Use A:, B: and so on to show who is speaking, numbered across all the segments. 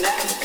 A: connect.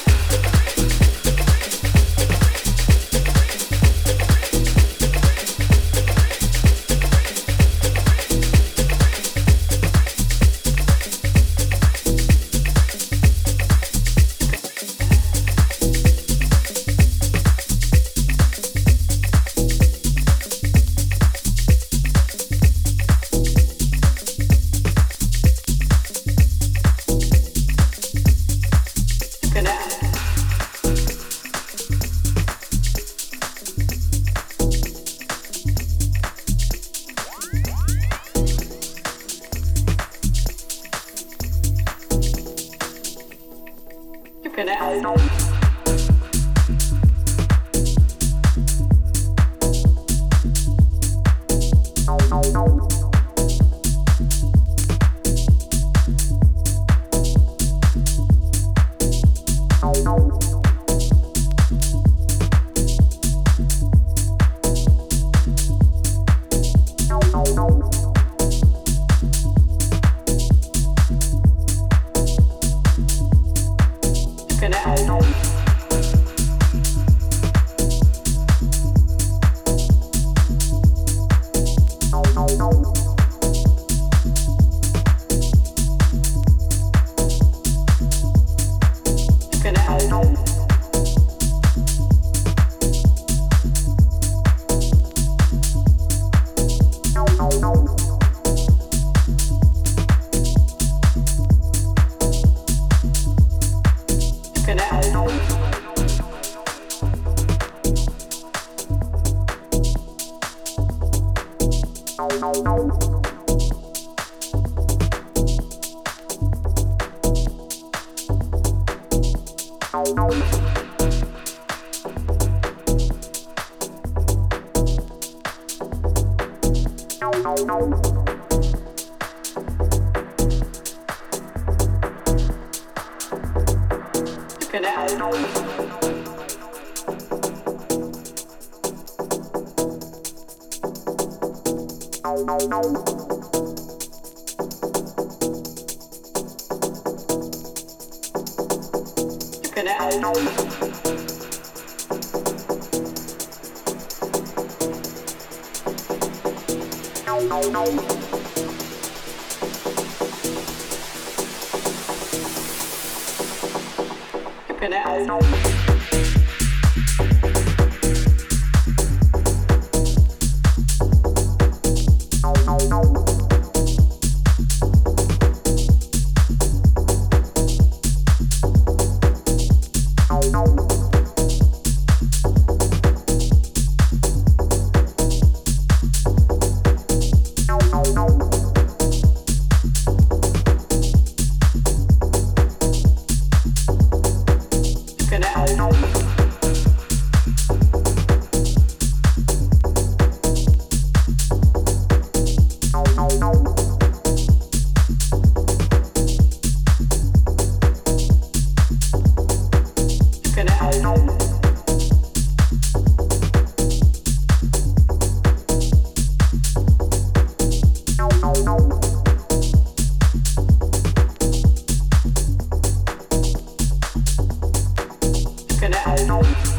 A: It
B: うん。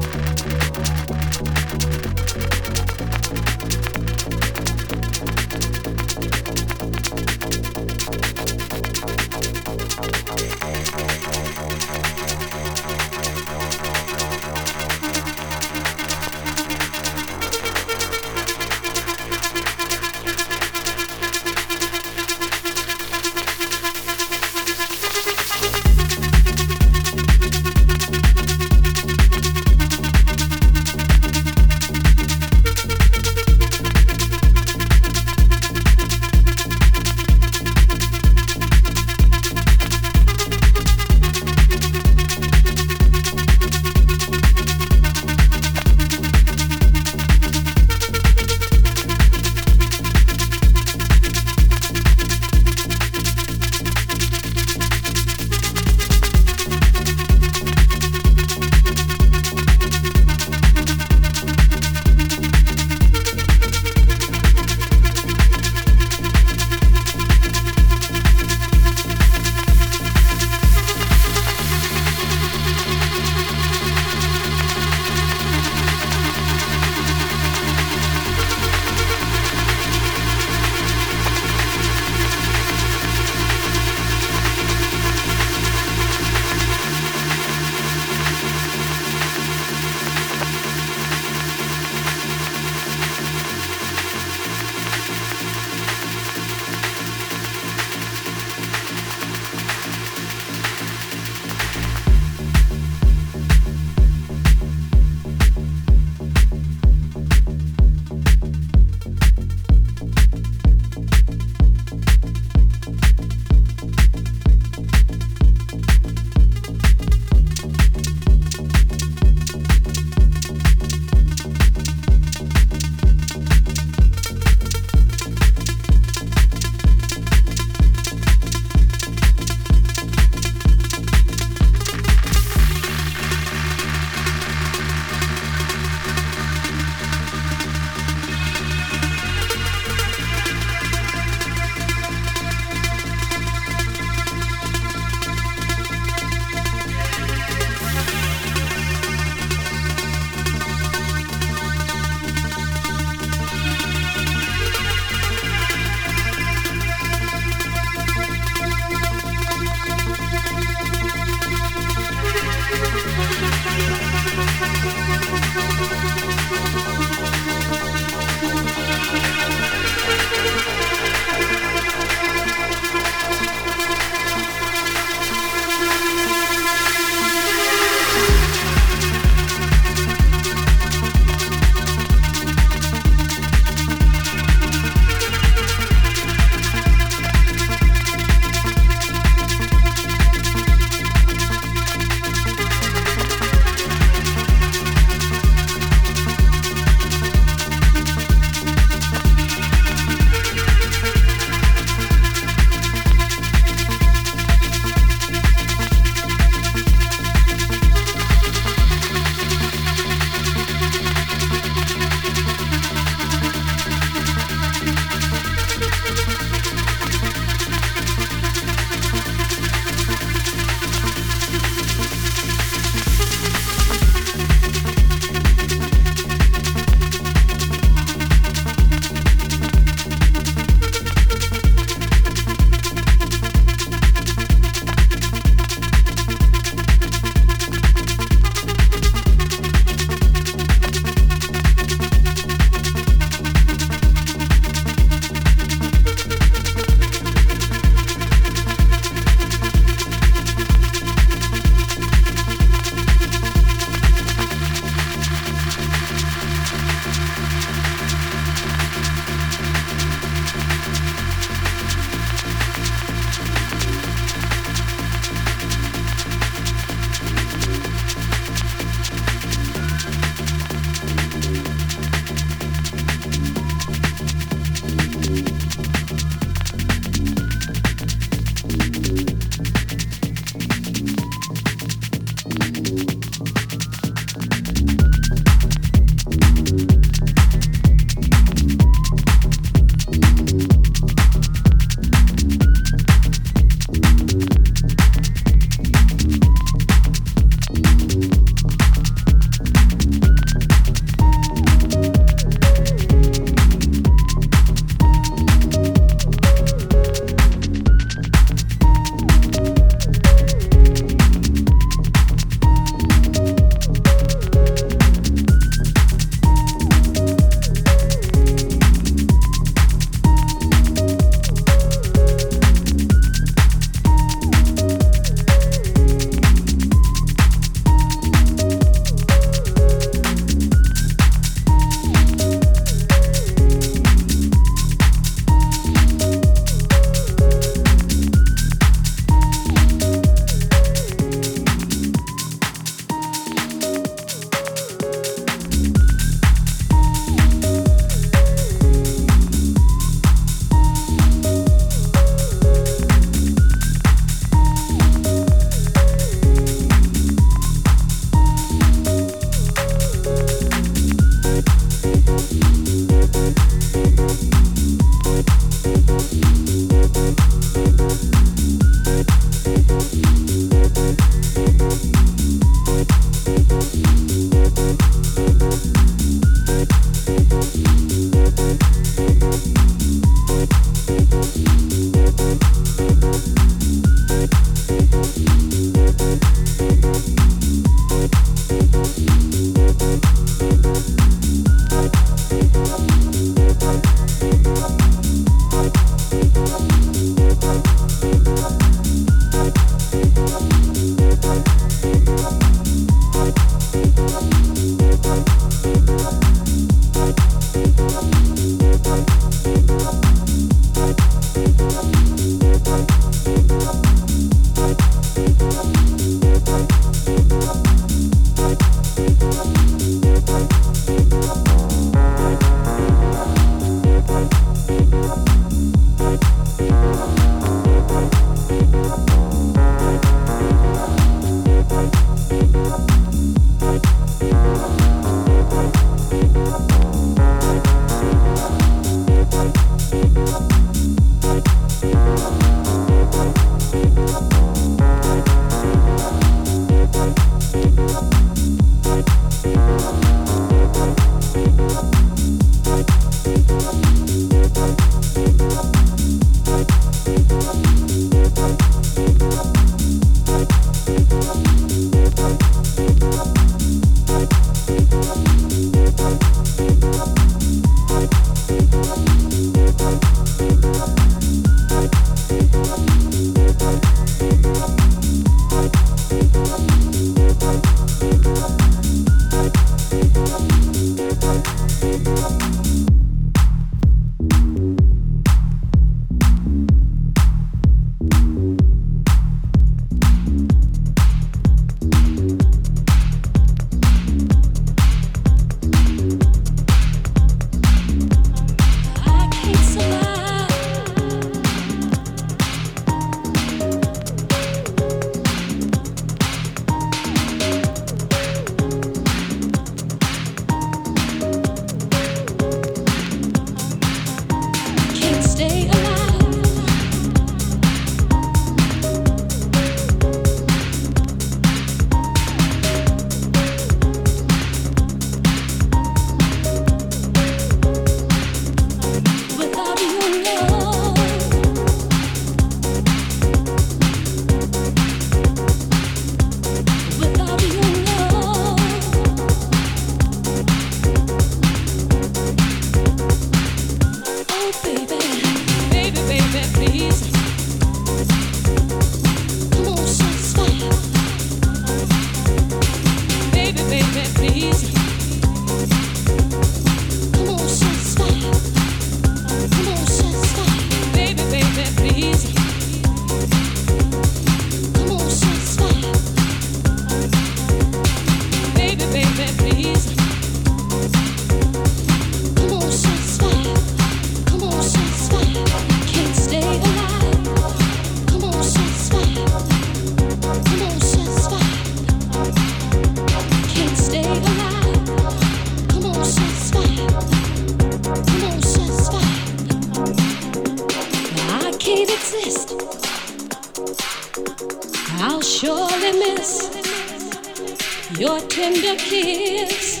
B: Your tender kiss.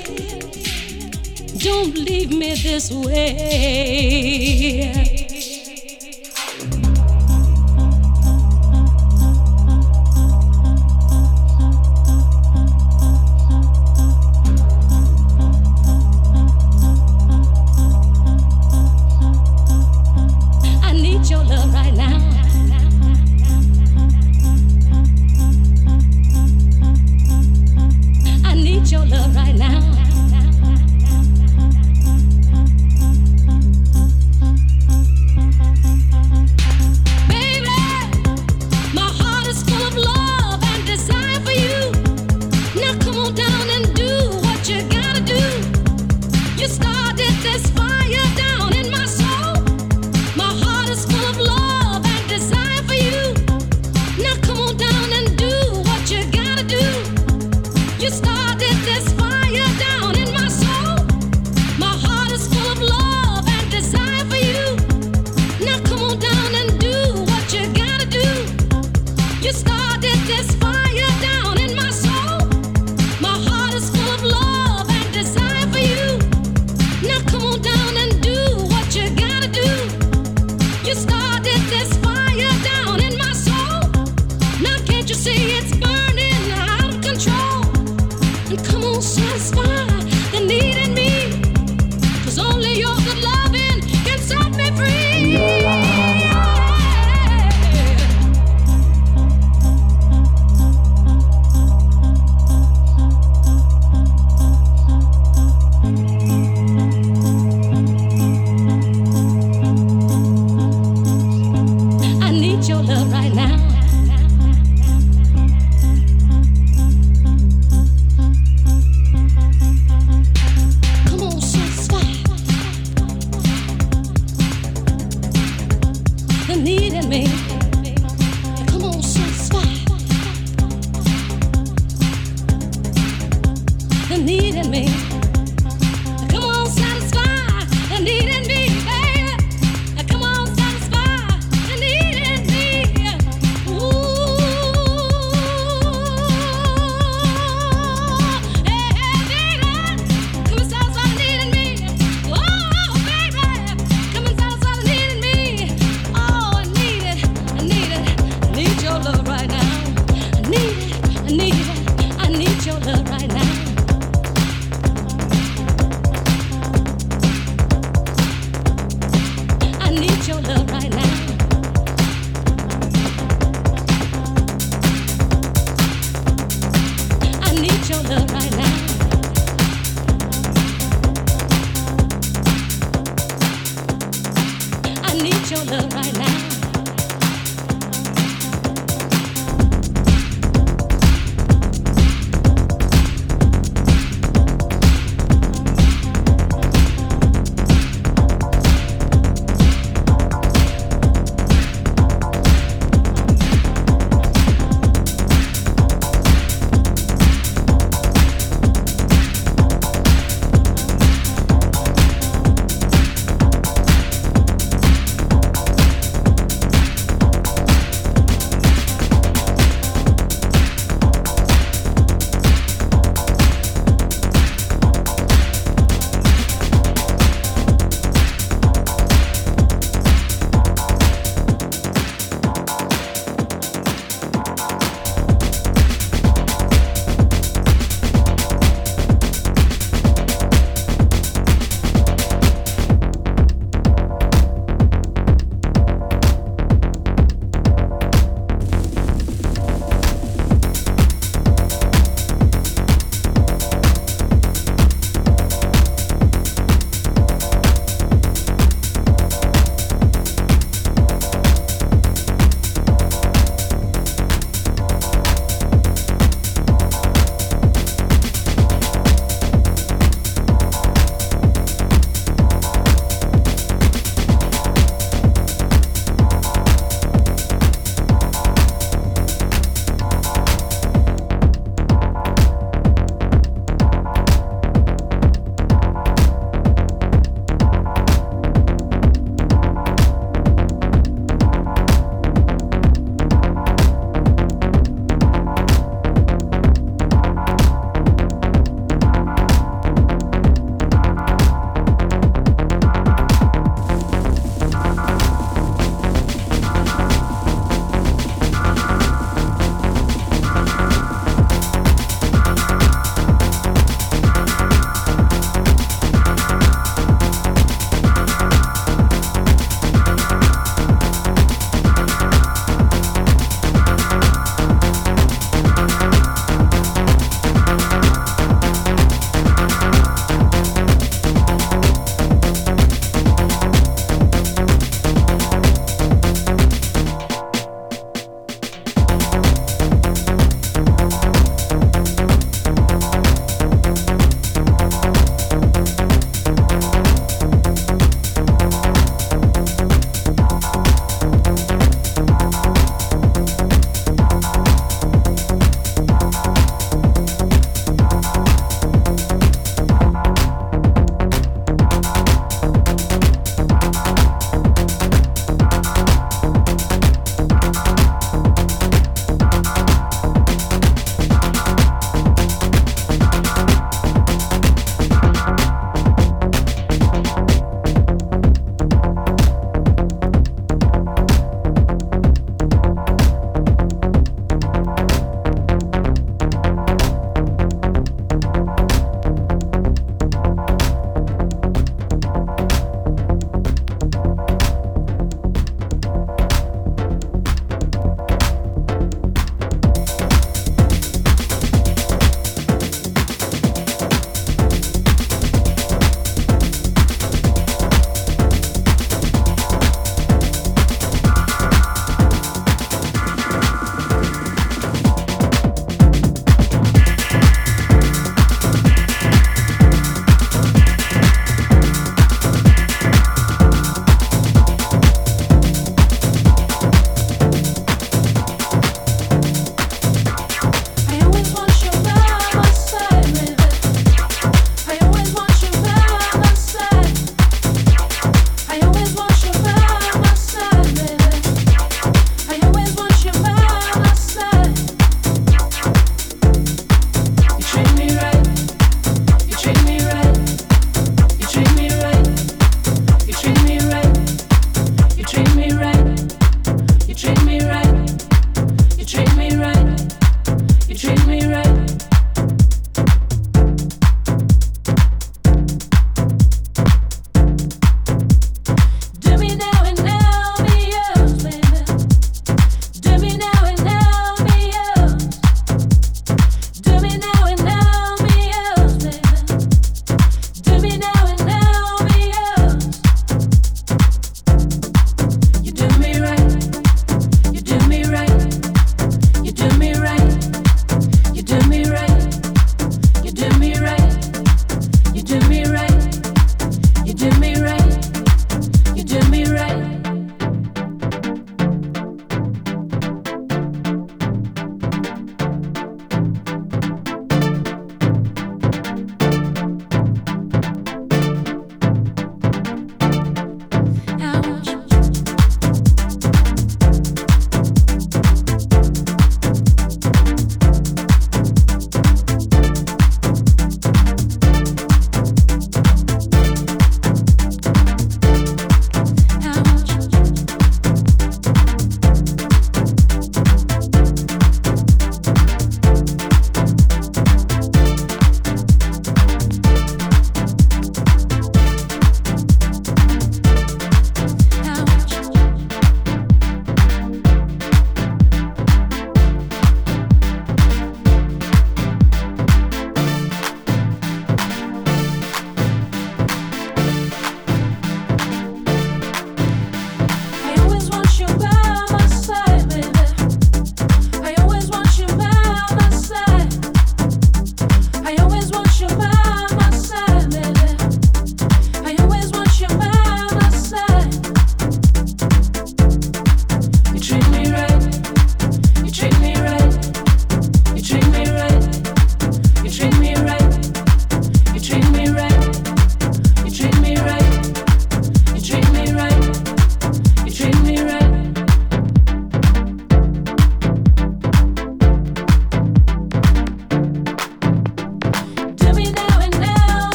B: Don't leave me this way.